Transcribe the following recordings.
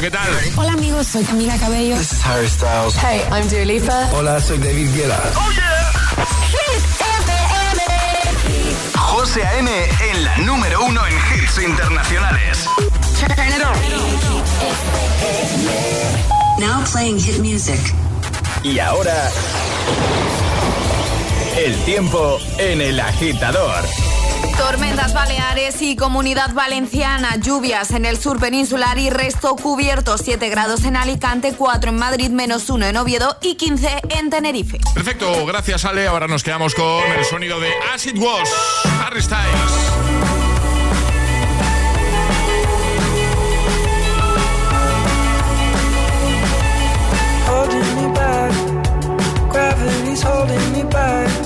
¿qué tal? Hola amigos, soy Camila Cabello. This is Harry Styles. Hey, I'm Dua Lipa. Hola, soy David Guetta. ¡Oh, yeah! José A.M. en la número uno en hits internacionales. Now playing hit music. Y ahora... El tiempo en el agitador. Tormentas Baleares y Comunidad Valenciana, lluvias en el sur peninsular y resto cubierto, 7 grados en Alicante, 4 en Madrid, menos 1 en Oviedo y 15 en Tenerife. Perfecto, gracias Ale. Ahora nos quedamos con el sonido de As It Was, Harry Styles. gravity's holding me back.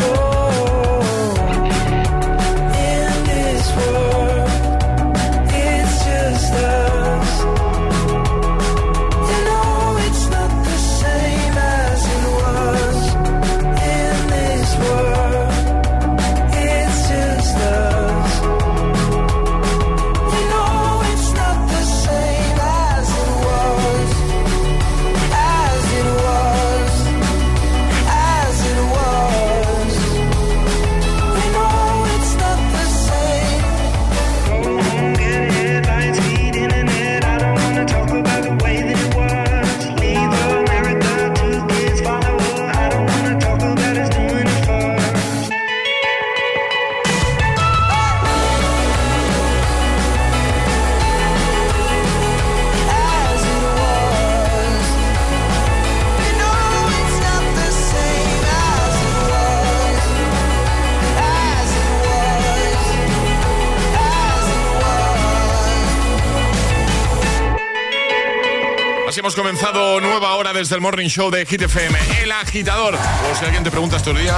Nueva hora desde el Morning Show de Hit FM, El Agitador. O si alguien te pregunta estos días,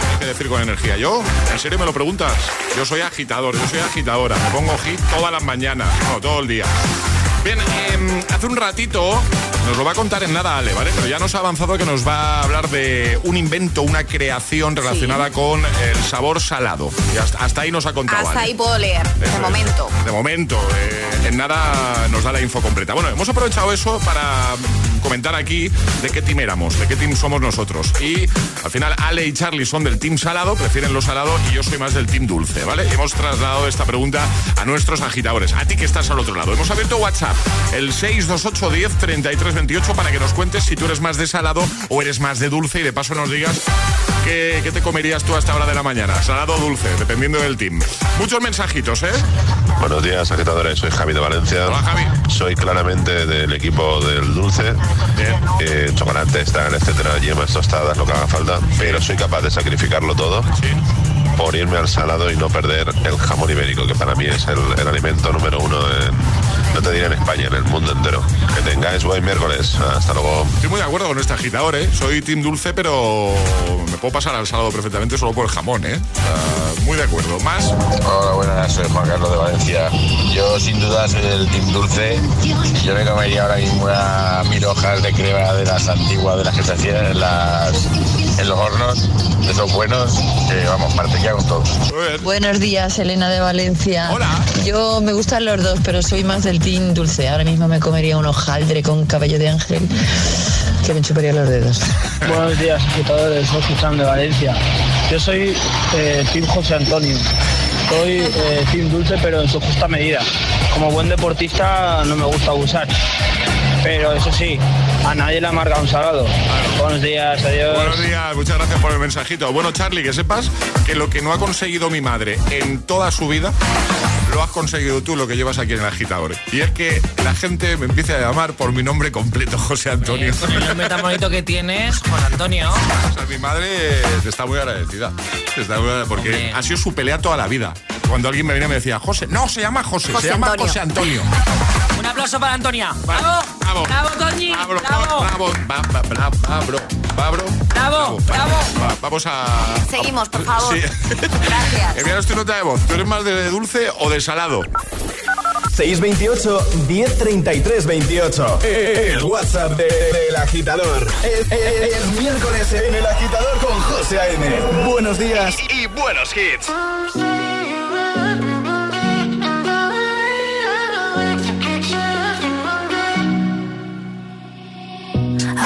tienes que decir con energía. Yo, en serio me lo preguntas. Yo soy agitador, yo soy agitadora. Me pongo hit todas las mañanas, no, todo el día. Bien, em, hace un ratito nos lo va a contar en nada Ale, ¿vale? Pero ya nos ha avanzado que nos va a hablar de un invento, una creación relacionada con el sabor salado. Y hasta, ahí nos ha contado. Hasta ahí puedo leer, de momento. De momento. Eh, en nada nos da la info completa. Bueno, hemos aprovechado eso para comentar aquí de qué team éramos, de qué team somos nosotros. Y al final Ale y Charlie son del team salado, prefieren lo salado y yo soy más del team dulce, ¿vale? Hemos trasladado esta pregunta a nuestros agitadores, a ti que estás al otro lado. Hemos abierto WhatsApp, el 628 10 33 28 para que nos cuentes si tú eres más de salado o eres más de dulce y de paso nos digas qué, qué te comerías tú a esta hora de la mañana, salado o dulce, dependiendo del team. Muchos mensajitos, ¿eh? Buenos días, agitadores. Soy Javi de Valencia. Hola, Javi. Soy claramente del equipo del dulce. Eh, chocolate, están, etcétera, yemas tostadas, lo que haga falta. Pero soy capaz de sacrificarlo todo. Por irme al salado y no perder el jamón ibérico, que para mí es el, el alimento número uno en, no te diré en España, en el mundo entero. Que tengáis buen miércoles. Hasta luego. Estoy muy de acuerdo con este agitador, ¿eh? Soy team dulce, pero me puedo pasar al salado perfectamente solo por el jamón, ¿eh? muy de acuerdo. ¿Más? Hola, buenas, soy Juan Carlos de Valencia. Yo sin duda soy el team dulce. Yo me comería ahora mismo una mil hojas de crema de las antiguas, de las que se hacían las en los hornos, de esos buenos, que vamos, mantequilla con todo. Buenos días, Elena de Valencia. Hola. Yo me gustan los dos, pero soy más del team dulce. Ahora mismo me comería un hojaldre con cabello de ángel que me chuparía los dedos. Buenos días, agitadores. Soy Susan de Valencia. Yo soy eh, Team José Antonio. Soy eh, Team Dulce, pero en su justa medida. Como buen deportista no me gusta abusar. Pero eso sí, a nadie le amarga un salado. Buenos días, adiós. Buenos días, muchas gracias por el mensajito. Bueno, Charlie, que sepas que lo que no ha conseguido mi madre en toda su vida, lo has conseguido tú, lo que llevas aquí en el agitador. Y es que la gente me empieza a llamar por mi nombre completo, José Antonio. Con el nombre tan bonito que tienes, Juan Antonio. O sea, mi madre te está muy agradecida. Está muy agradecida porque Hombre. ha sido su pelea toda la vida. Cuando alguien me venía y me decía, José, no, se llama José, José se llama Antonio. José Antonio. Un aplauso para Antonia. Vale, ¡Bravo! bravo. ¡Bravo, Toñi! Bravo, ¡Bravo! bravo, Bravo, bravo. va- vamos a... Seguimos, por favor. Sí. Gracias. Envíanos tu nota de voz. ¿Tú eres más de dulce o de salado? 628 1033 28. El WhatsApp de- del agitador. Es, es- es miércoles en el agitador con José A.M. Buenos días. Y buenos hits.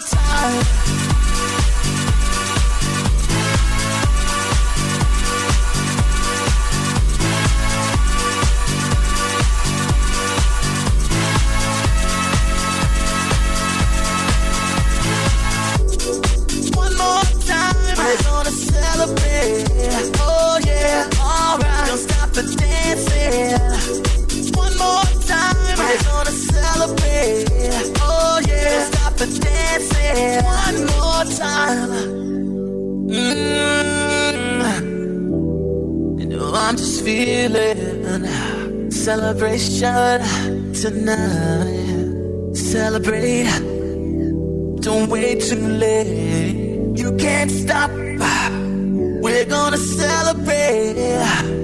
time. Dancing. One more time. Mm. You know I'm just feeling celebration tonight. Celebrate. Don't wait too late. You can't stop. We're gonna celebrate.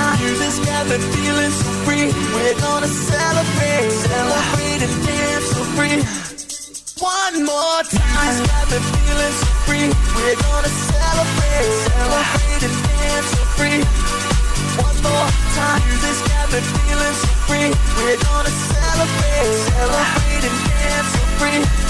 Music's got me feeling so free. We're gonna celebrate, celebrate and dance so free. One more time. Got me feeling so free. We're gonna celebrate, celebrate and dance so free. One more time. Music's got me feeling so free. We're gonna celebrate, celebrate and dance so free.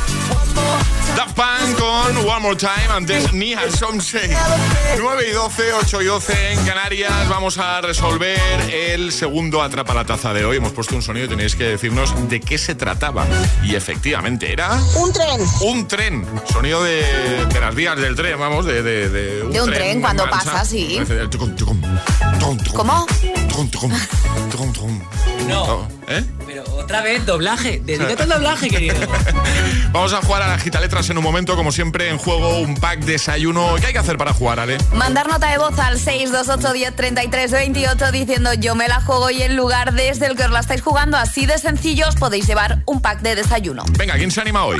Daft Punk con One More Time, antes Nia Somsei. 9 y 12, 8 y 12 en Canarias. Vamos a resolver el segundo Atrapa la Taza de hoy. Hemos puesto un sonido y tenéis que decirnos de qué se trataba. Y efectivamente era... Un tren. Un tren. Sonido de, de las vías del tren, vamos, de, de, de un, De un tren, en cuando pasa, sí. ¿Cómo? No. ¿Eh? Pero otra vez, doblaje. Dedícate al doblaje, querido. Vamos a jugar a las gitaletras en un momento, como siempre, en juego un pack desayuno. ¿Qué hay que hacer para jugar, Ale? Mandar nota de voz al 628 10 33 28 diciendo yo me la juego y el lugar desde el que os la estáis jugando, así de sencillo, os podéis llevar un pack de desayuno. Venga, ¿quién se anima hoy?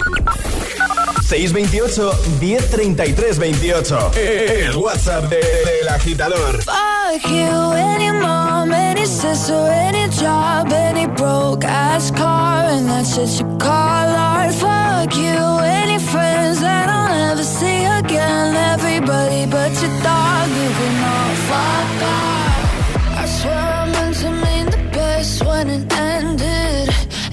628 1033 28. El WhatsApp de- del agitador. Fuck you, any mom, any sister, any job, any broke ass car, and that's what you call art. Fuck you, any friends that I'll never see again. Everybody but your dog, you can all fuck off.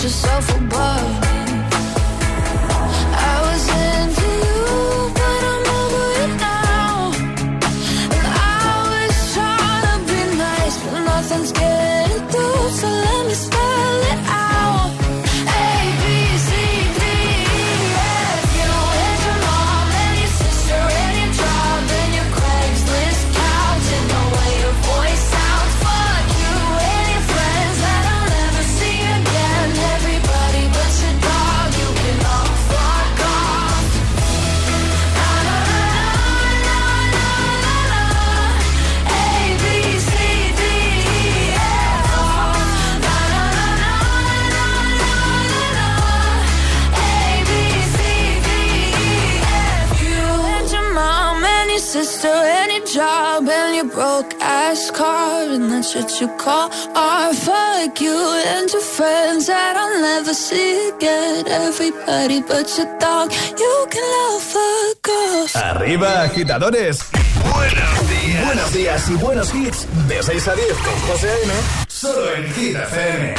just so car, and that's what you call you friends that never see again. Everybody but you can. Arriba, agitadores. Buenos días. Buenos y buenos hits. De 6 a 10 con José A.M. Solo en Hit FM.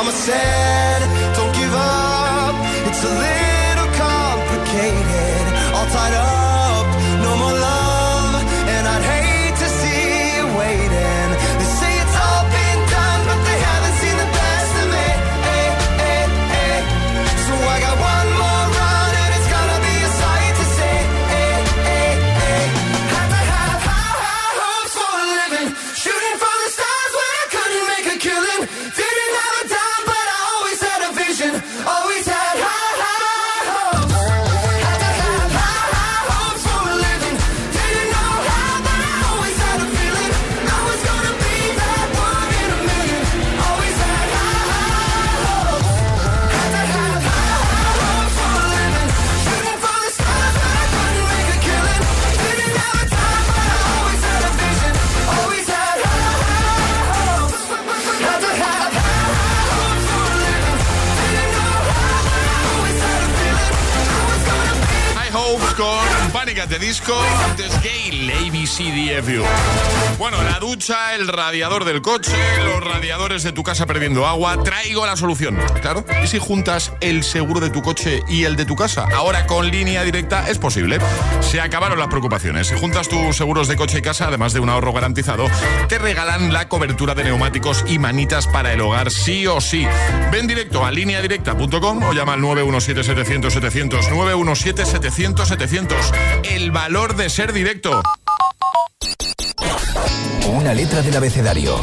Mama said, don't give up. It's a little Disco, ABCDFU. Bueno, la ducha, el radiador del coche, los radiadores de tu casa perdiendo agua, traigo la solución. Claro, ¿y si juntas el seguro de tu coche y el de tu casa? Ahora con línea directa es posible. Se acabaron las preocupaciones. Si juntas tus seguros de coche y casa, además de un ahorro garantizado, te regalan la cobertura de neumáticos y manitas para el hogar sí o sí. Ven directo a lineadirecta.com o llama al 917-700-700, 917-700-700. El valor de ser directo. Una letra del abecedario.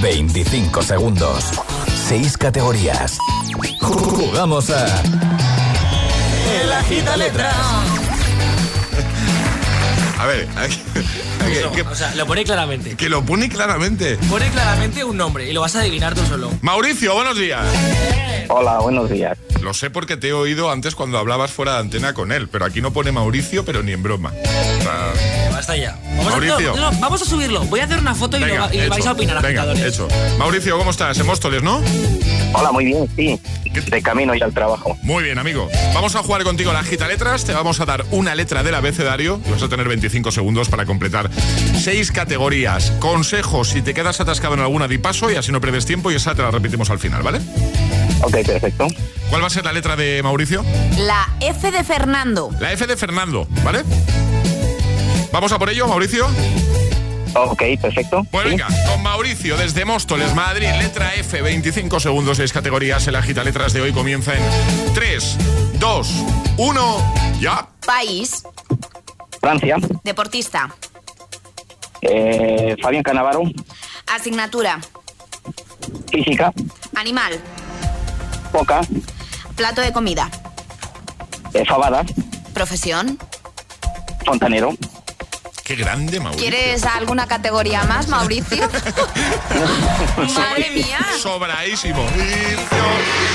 25 segundos. 6 categorías. Jugamos a. El agita letra. A ver, aquí- aquí- que, O sea, lo pone claramente. que lo pone claramente. Pone claramente un nombre y lo vas a adivinar tú solo. Mauricio, buenos días. Hola, buenos días. Lo sé porque te he oído antes cuando hablabas fuera de antena con él, pero aquí no pone Mauricio, pero ni en broma. O sea, Vamos Mauricio. A, no, no, vamos a subirlo. Voy a hacer una foto y, venga, y vais a opinar, Venga, agitadores. hecho. Mauricio, ¿cómo estás? En Móstoles, ¿no? Hola, muy bien, sí. De camino ya al trabajo. Muy bien, amigo. Vamos a jugar contigo a la gita letras. Te vamos a dar una letra del abecedario y vas a tener 25 segundos para completar seis categorías. Consejos, si te quedas atascado en alguna, di paso y así no pierdes tiempo y esa te la repetimos al final, ¿vale? Ok, perfecto. ¿Cuál va a ser la letra de Mauricio? La F de Fernando. La F de Fernando, ¿vale? Vamos a por ello, Mauricio. Ok, perfecto. Pues venga, con Mauricio desde Móstoles, Madrid, letra F, 25 segundos, 6 categorías. El agita letras de hoy comienza en 3, 2, 1, ya. País. Francia. Deportista. Eh, Fabián Canavaro. Asignatura. Física. Animal. Poca. Plato de comida. Eh, fabada. Profesión. Fontanero. Qué grande, Mauricio. ¿Quieres alguna categoría más, Mauricio? Madre mía. Sobradísimo. Mauricio,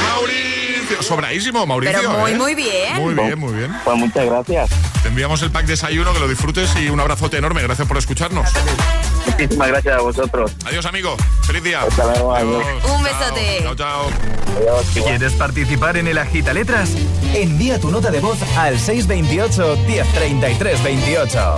Mauricio. Sobradísimo, Mauricio. Pero muy, ¿eh? muy bien. Muy bien, muy bien. Pues muchas gracias. Te enviamos el pack desayuno, que lo disfrutes y un abrazote enorme. Gracias por escucharnos. Muchísimas gracias a vosotros. Adiós, amigo. Feliz día. Hasta luego, adiós. Un besote. Chao, chao. ¿Quieres participar en el Agita Letras? Envía tu nota de voz al 628 1033 28.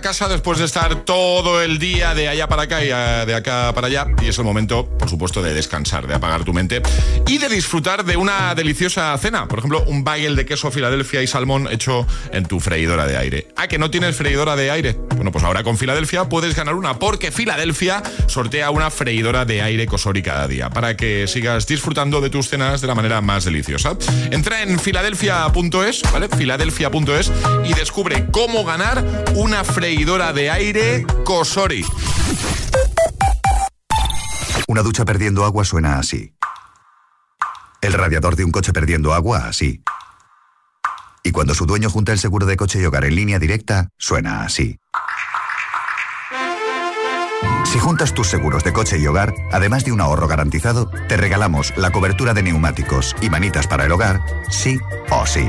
Casa después de estar todo el día de allá para acá y eh, de acá para allá y es el momento, por supuesto, de descansar, de apagar tu mente y de disfrutar de una deliciosa cena. Por ejemplo, un bagel de queso Filadelfia y salmón hecho en tu freidora de aire. ¿Ah, que no tienes freidora de aire? Bueno, pues ahora con Filadelfia puedes ganar una porque Filadelfia sortea una freidora de aire Cosori cada día para que sigas disfrutando de tus cenas de la manera más deliciosa. Entra en filadelfia.es, ¿vale? Filadelfia.es y descubre cómo ganar una freidora de aire Cosori. Una ducha perdiendo agua suena así. El radiador de un coche perdiendo agua así. Y cuando su dueño junta el seguro de coche y hogar en línea directa, suena así. Si juntas tus seguros de coche y hogar, además de un ahorro garantizado, te regalamos la cobertura de neumáticos y manitas para el hogar, sí o sí.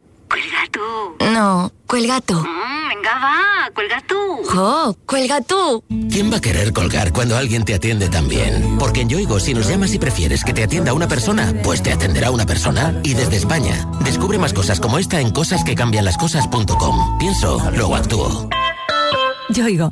Tú. No, cuelga tú. Mm, venga, va, cuelga tú. Oh, cuelga tú. ¿Quién va a querer colgar cuando alguien te atiende tan bien? Porque en Yoigo, si nos llamas y prefieres que te atienda una persona, pues te atenderá una persona. Y desde España, descubre más cosas como esta en cosasquecambianlascosas.com. Pienso, luego actúo. Yoigo.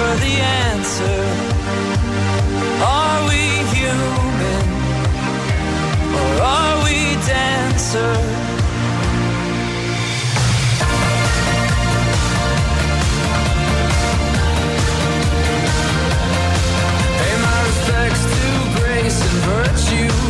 for the answer. Are we human? Or are we dancer? Pay my respects to grace and virtue.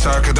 Neyse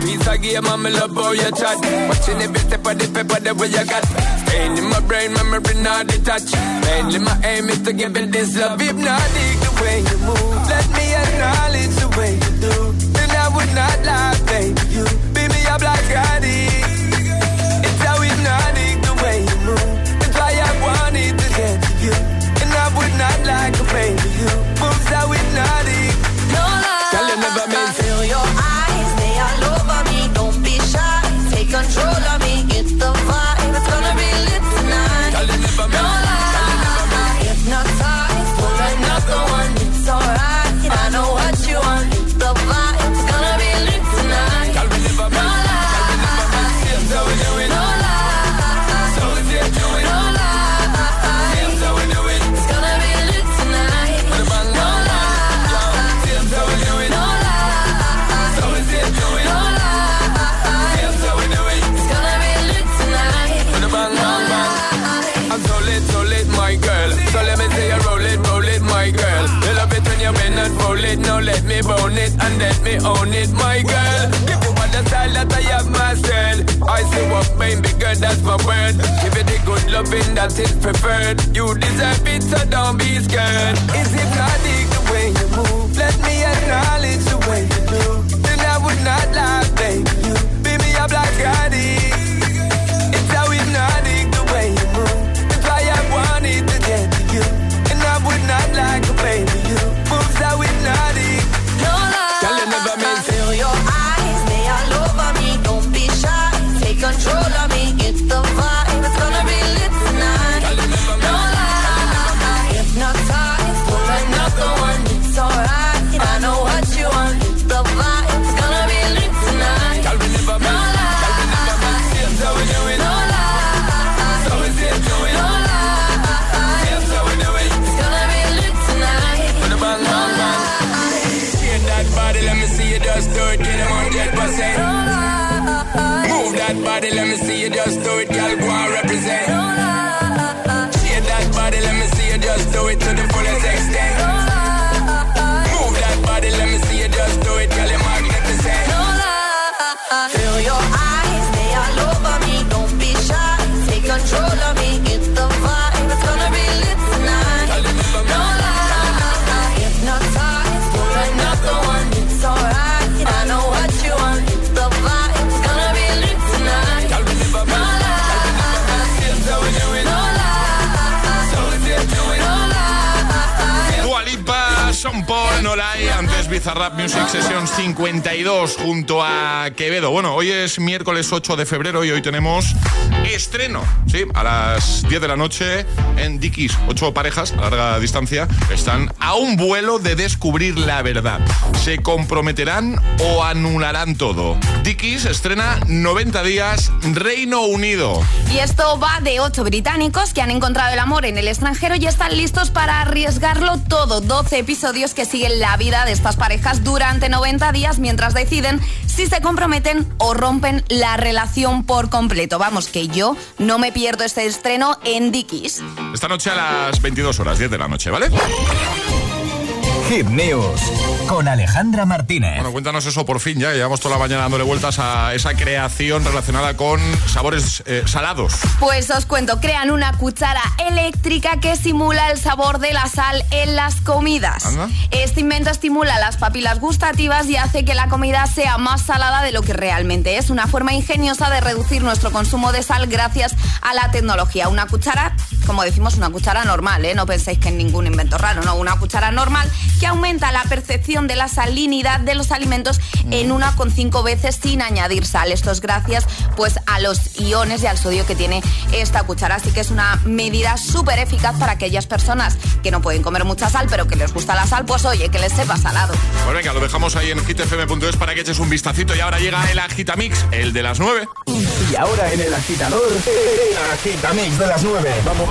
Piece of game, I'm love how you chat. Watching every step of the paper, the way you got. Pain in my brain, memory not detached. Mainly my aim is to give it this love. If not, dig the way you move. Let me acknowledge the way you do. Then I would not lie, baby. You Be me up like I did. It's how hypnotic the way you move. That's why I wanted to get to you. And I would not like a baby you. and let me own it, my girl. Give you all the style that I have myself. I see what made me good, that's my word. Give you the good loving that is preferred. You deserve it, so don't be scared. Is it bloody the way you move? Let me acknowledge the way you do. Then I would not lie, baby. You be me up like I. Bizarrap Music Session 52 junto a Quevedo. Bueno, hoy es miércoles 8 de febrero y hoy tenemos estreno, ¿sí? A las 10 de la noche en Dickies. Ocho parejas a larga distancia están a un vuelo de descubrir la verdad. ¿Se comprometerán o anularán todo? Dickies estrena 90 días Reino Unido. Y esto va de ocho británicos que han encontrado el amor en el extranjero y están listos para arriesgarlo todo. 12 episodios que siguen la vida de estas parejas durante 90 días mientras deciden si se comprometen o rompen la relación por completo. Vamos, que yo no me pierdo este estreno en Dickies. Esta noche a las 22 horas, 10 de la noche, ¿vale? Hit News con Alejandra Martínez. Bueno, cuéntanos eso por fin ya. Llevamos toda la mañana dándole vueltas a esa creación relacionada con sabores eh, salados. Pues os cuento, crean una cuchara eléctrica que simula el sabor de la sal en las comidas. Anda. Este invento estimula las papilas gustativas y hace que la comida sea más salada de lo que realmente es. Una forma ingeniosa de reducir nuestro consumo de sal gracias a la tecnología. Una cuchara, como decimos, una cuchara normal, ¿eh? No penséis que es ningún invento raro, no, una cuchara normal que aumenta la percepción de la salinidad de los alimentos en una con cinco veces sin añadir sal. Esto es gracias pues a los iones y al sodio que tiene esta cuchara. Así que es una medida súper eficaz para aquellas personas que no pueden comer mucha sal, pero que les gusta la sal, pues oye, que les sepa salado. Pues venga, lo dejamos ahí en hitfm.es para que eches un vistacito y ahora llega el Agitamix, el de las 9. Y ahora en el agitador, el agitamix de las 9. Vamos.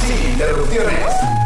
Sin interrupciones.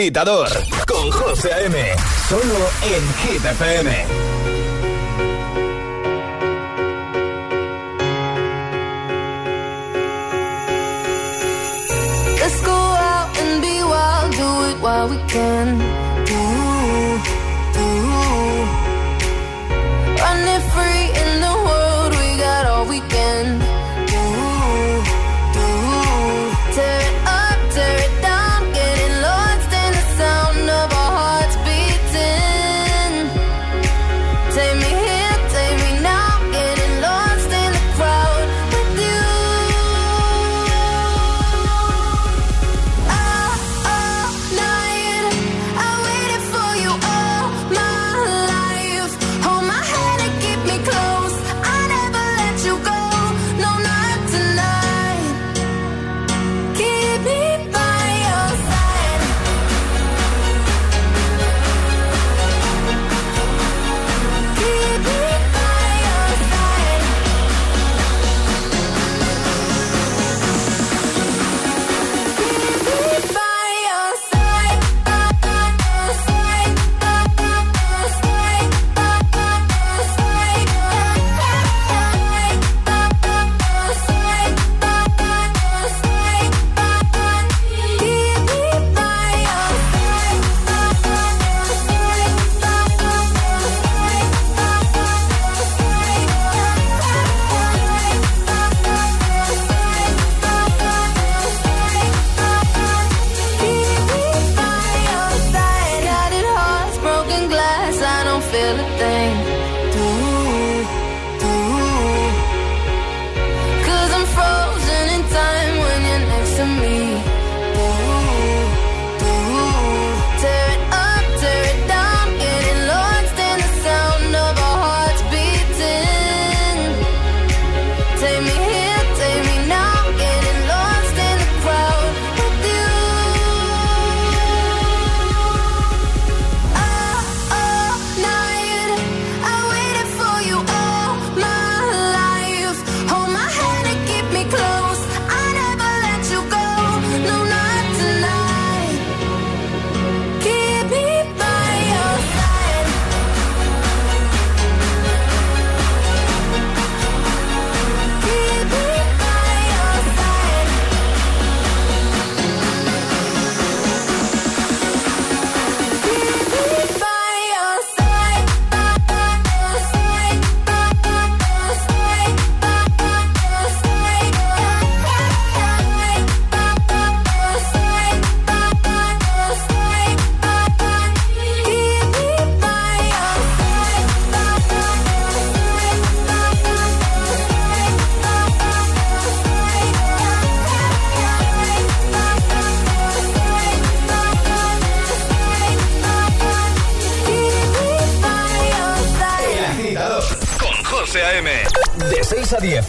agitador con José M. Solo en Hit FM. Let's go out and be wild, do it while we can.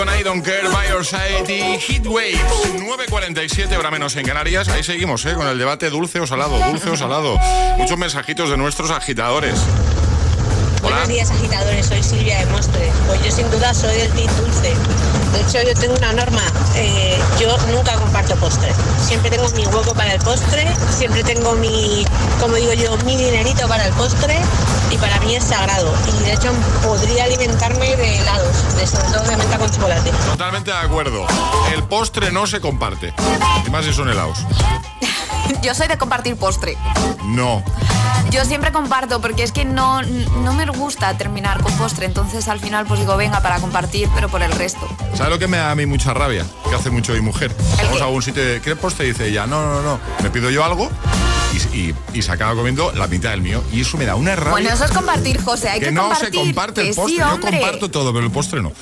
con I Don't Care, By Your Side y Heat Waves. 9.47, hora menos en Canarias. Ahí seguimos, ¿eh? Con el debate dulce o salado, dulce o salado. Muchos mensajitos de nuestros agitadores. Buenos días, agitadores. Soy Silvia de Mostre. Pues yo, sin duda, soy del Team Dulce. De hecho, yo tengo una norma. eh, yo nunca comparto postre. Siempre tengo mi hueco para el postre. Siempre tengo mi, como digo yo, mi dinerito para el postre. Y para mí es sagrado. Y de hecho, podría alimentarme de helados, sobre todo de menta con chocolate. Totalmente de acuerdo. El postre no se comparte. Y más si son helados. Yo soy de compartir postre. No. Yo siempre comparto porque es que no, no me gusta terminar con postre. Entonces al final pues digo, venga, para compartir, pero por el resto. ¿Sabes lo que me da a mí mucha rabia? Que hace mucho mi mujer. Vamos a algún sitio de ¿qué postre? Y dice ella, no, no, no. Me pido yo algo y, y- y se acaba comiendo la mitad del mío. Y eso me da una rabia. Bueno, eso es compartir, José. Hay que, que no compartir. se comparte el Que postre. sí, yo comparto todo, pero el postre no.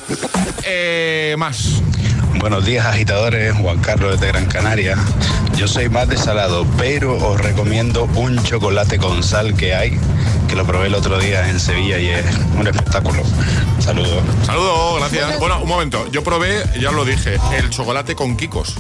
Eh, más. Buenos días agitadores, Juan Carlos de Gran Canaria. Yo soy más de salado, pero os recomiendo un chocolate con sal que hay, que lo probé el otro día en Sevilla y es un espectáculo. Saludos. Saludos, gracias. Bueno, un momento. Yo probé, ya lo dije, el chocolate con Kikos.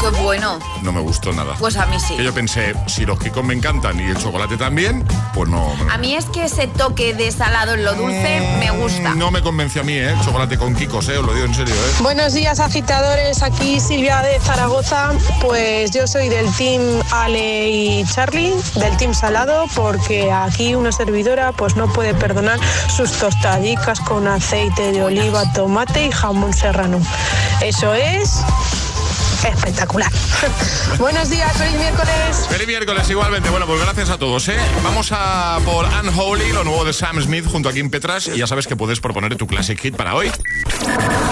Qué bueno. No me gustó nada. Pues a mí sí. Que yo pensé, si los Kikos me encantan y el chocolate también, pues no. A mí es que ese toque de salado en lo dulce me gusta. No me convence a mí, ¿eh? El chocolate con Kikos, ¿eh? Os lo digo en serio, ¿eh? Buenos días agitadores, aquí Silvia de Zaragoza. Pues yo soy del team Ale y Charlie, del team Salado, porque aquí una servidora pues no puede perdonar sus tostadicas con aceite de oliva, tomate y jamón serrano. Eso es espectacular. Buenos días, feliz miércoles. Feliz miércoles igualmente. Bueno, pues gracias a todos, ¿eh? Vamos a por Unholy, lo nuevo de Sam Smith junto a Kim Petras. Y ya sabes que puedes proponer tu classic hit para hoy.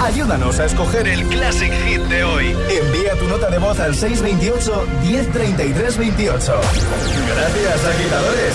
Ayúdanos a escoger el Classic Hit de hoy. Envía tu nota de voz al 628 1033 28. Gracias, agitadores.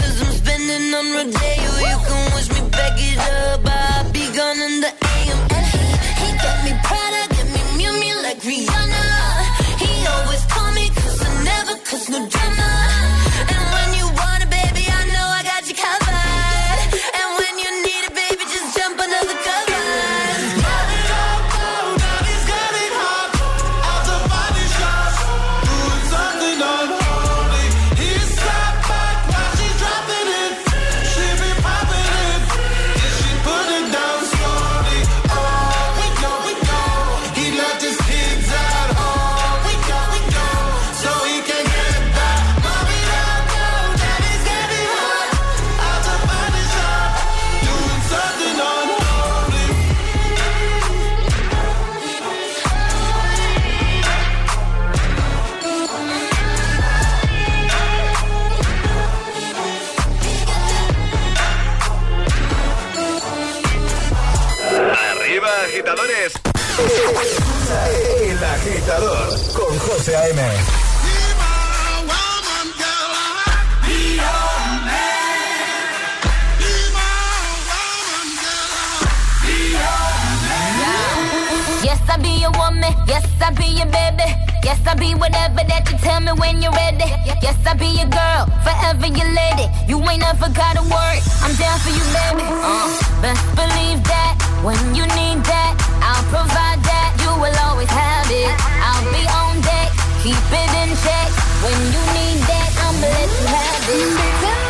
ain't never got a word. I'm down for you, baby. Uh, best believe that when you need that, I'll provide that. You will always have it. I'll be on deck, keep it in check. When you need that, I'ma let you have it.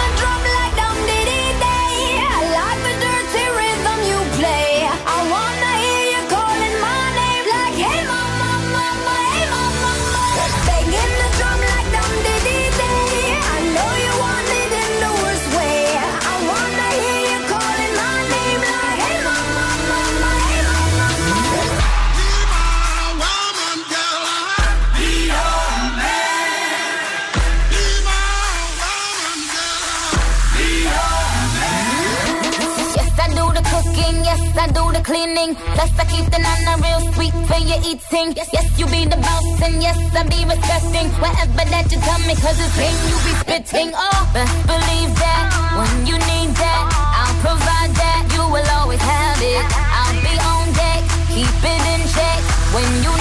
Cleaning. Plus, I keep the nana real sweet for your eating. Yes, yes, you be the boss, and yes, I be respecting whatever that you tell me, cause it's pain you be spitting. Oh, best believe that when you need that, I'll provide that. You will always have it. I'll be on deck, keep it in check. When you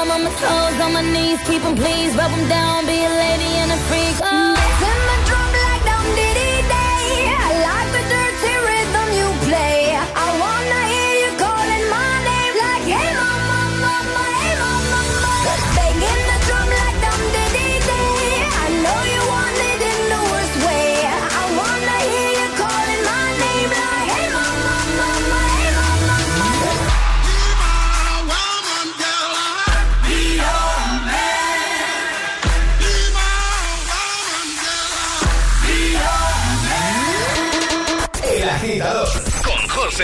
I'm on my knees, keep him please, rub him down, be a lady and a freak. Oh.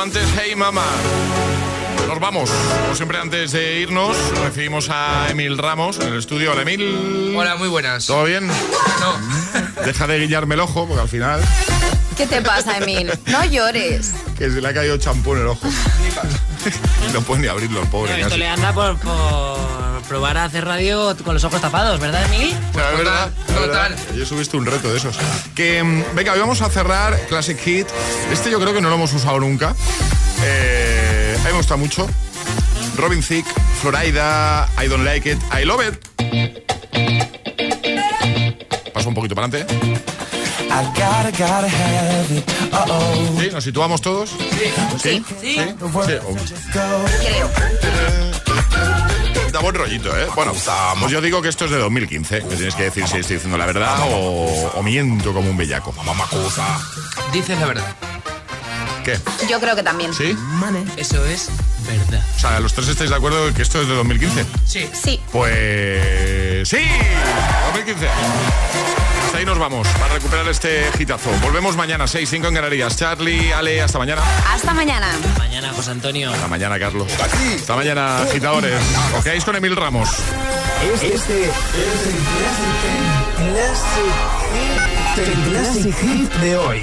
Justo antes Hey Mama. Nos vamos. Como siempre, antes de irnos, recibimos a Emil Ramos en el estudio. Hola, Emil. Hola, muy buenas. ¿Todo bien? No. Deja de guiñarme el ojo, porque al final. ¿Qué te pasa, Emil? No llores. Que se le ha caído champú en el ojo. no puede ni abrirlo, el pobre. Esto casi. le anda por, por probar a hacer radio con los ojos tapados, ¿verdad, Emil? O sea, es verdad, verdad. Yo subiste un reto de esos. Que, mm, venga, hoy vamos a cerrar Classic Hit. Este yo creo que no lo hemos usado nunca. Eh, a mí me gusta mucho. Robin Thicke, Florida, I Don't Like It, I Love It. Paso un poquito para adelante. I gotta, gotta have it. Uh-oh. ¿Sí? ¿Nos situamos todos? Sí. ¿Sí? The world Sí, o- just go. Da buen rollito, ¿eh? Bueno, pues yo digo que esto es de 2015. Me tienes que decir si estoy diciendo la verdad o, o miento como un bellaco. Mamá cosa. Dices la verdad. ¿Qué? Yo creo que también. ¿Sí? Eso es verdad. O sea, los tres estáis de acuerdo en que esto es de 2015. Sí. Sí. Pues sí, 2015. Hasta ahí nos vamos para recuperar este hitazo. Volvemos mañana, 6, 5 en Canarias. Charlie, Ale, hasta mañana. Hasta mañana. Mañana, José Antonio. Hasta mañana, Carlos. Hasta mañana, agitadores. Os quedáis con Emil Ramos. Este, este es el Classic Hit de hoy.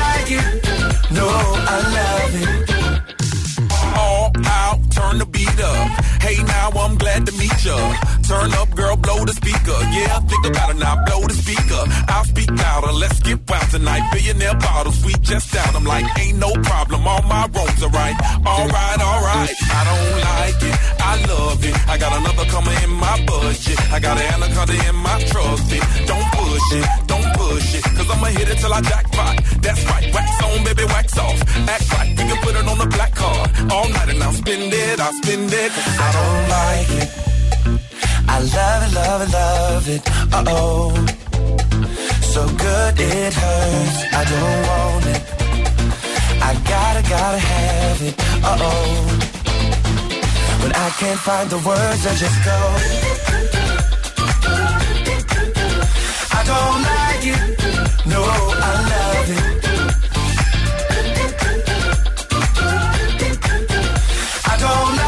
No, I love it. all out, turn the beat up. Hey now, I'm glad to meet ya. Turn up, girl, blow the speaker. Yeah, think about it now, blow the speaker. I'll speak louder, let's get wild tonight. Billionaire bottles, we just down. I'm like, ain't no problem, all my roads are right. Alright, alright, I don't like it, I love it. I got another coming in my budget. I got an anaconda in my trusty. Don't push it, don't push it, cause I'ma hit it till I jackpot. That's right, wax on, baby, wax off. Act right, we can put it on the black card. All night and I'll spend it, I'll spend it. Cause I don't like it. I love it, love it, love it. Uh oh. So good it hurts. I don't want it. I gotta, gotta have it. Uh oh. When I can't find the words, I just go. I don't like. No, I love it. I don't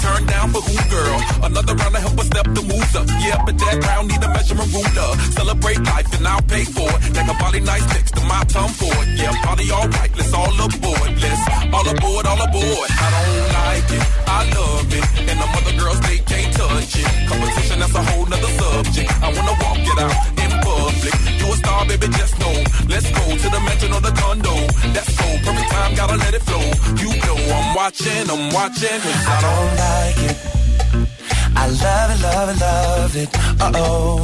Dance with me, turn down for who, girl? Another round to help us step the moves up. Yeah, but that round need a measurement ruler. Celebrate life and I'll pay for it. Like a body nice next to my tongue for it. Yeah, party alright, let's all aboard. Let's all aboard, all aboard. I don't like it, I love it. And the other girls, they can't touch it. Competition, that's a whole nother subject. I wanna walk it out public. Star, baby, just know. Let's go to the mansion or the condo. That's perfect time, gotta let it flow. You know I'm watching, I'm watching. Cause I don't like it. I love it, love it, love it. Uh oh.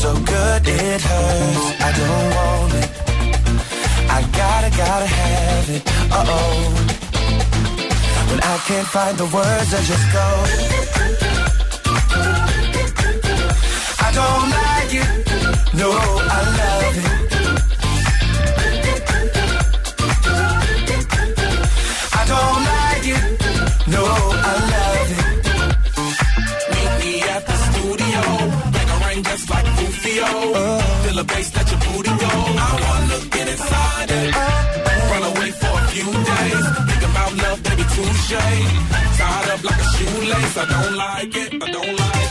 So good it hurts. I don't want it. I gotta, gotta have it. Uh oh. When I can't find the words, I just go. I don't like it. No, I love it. I don't like it. No, I love it. Meet me at the studio. A ring just like. Feel the bass that your booty. I wanna inside it. Away for a few days. Love, baby, touche. Tied up like a shoelace. I don't like it. I don't like it.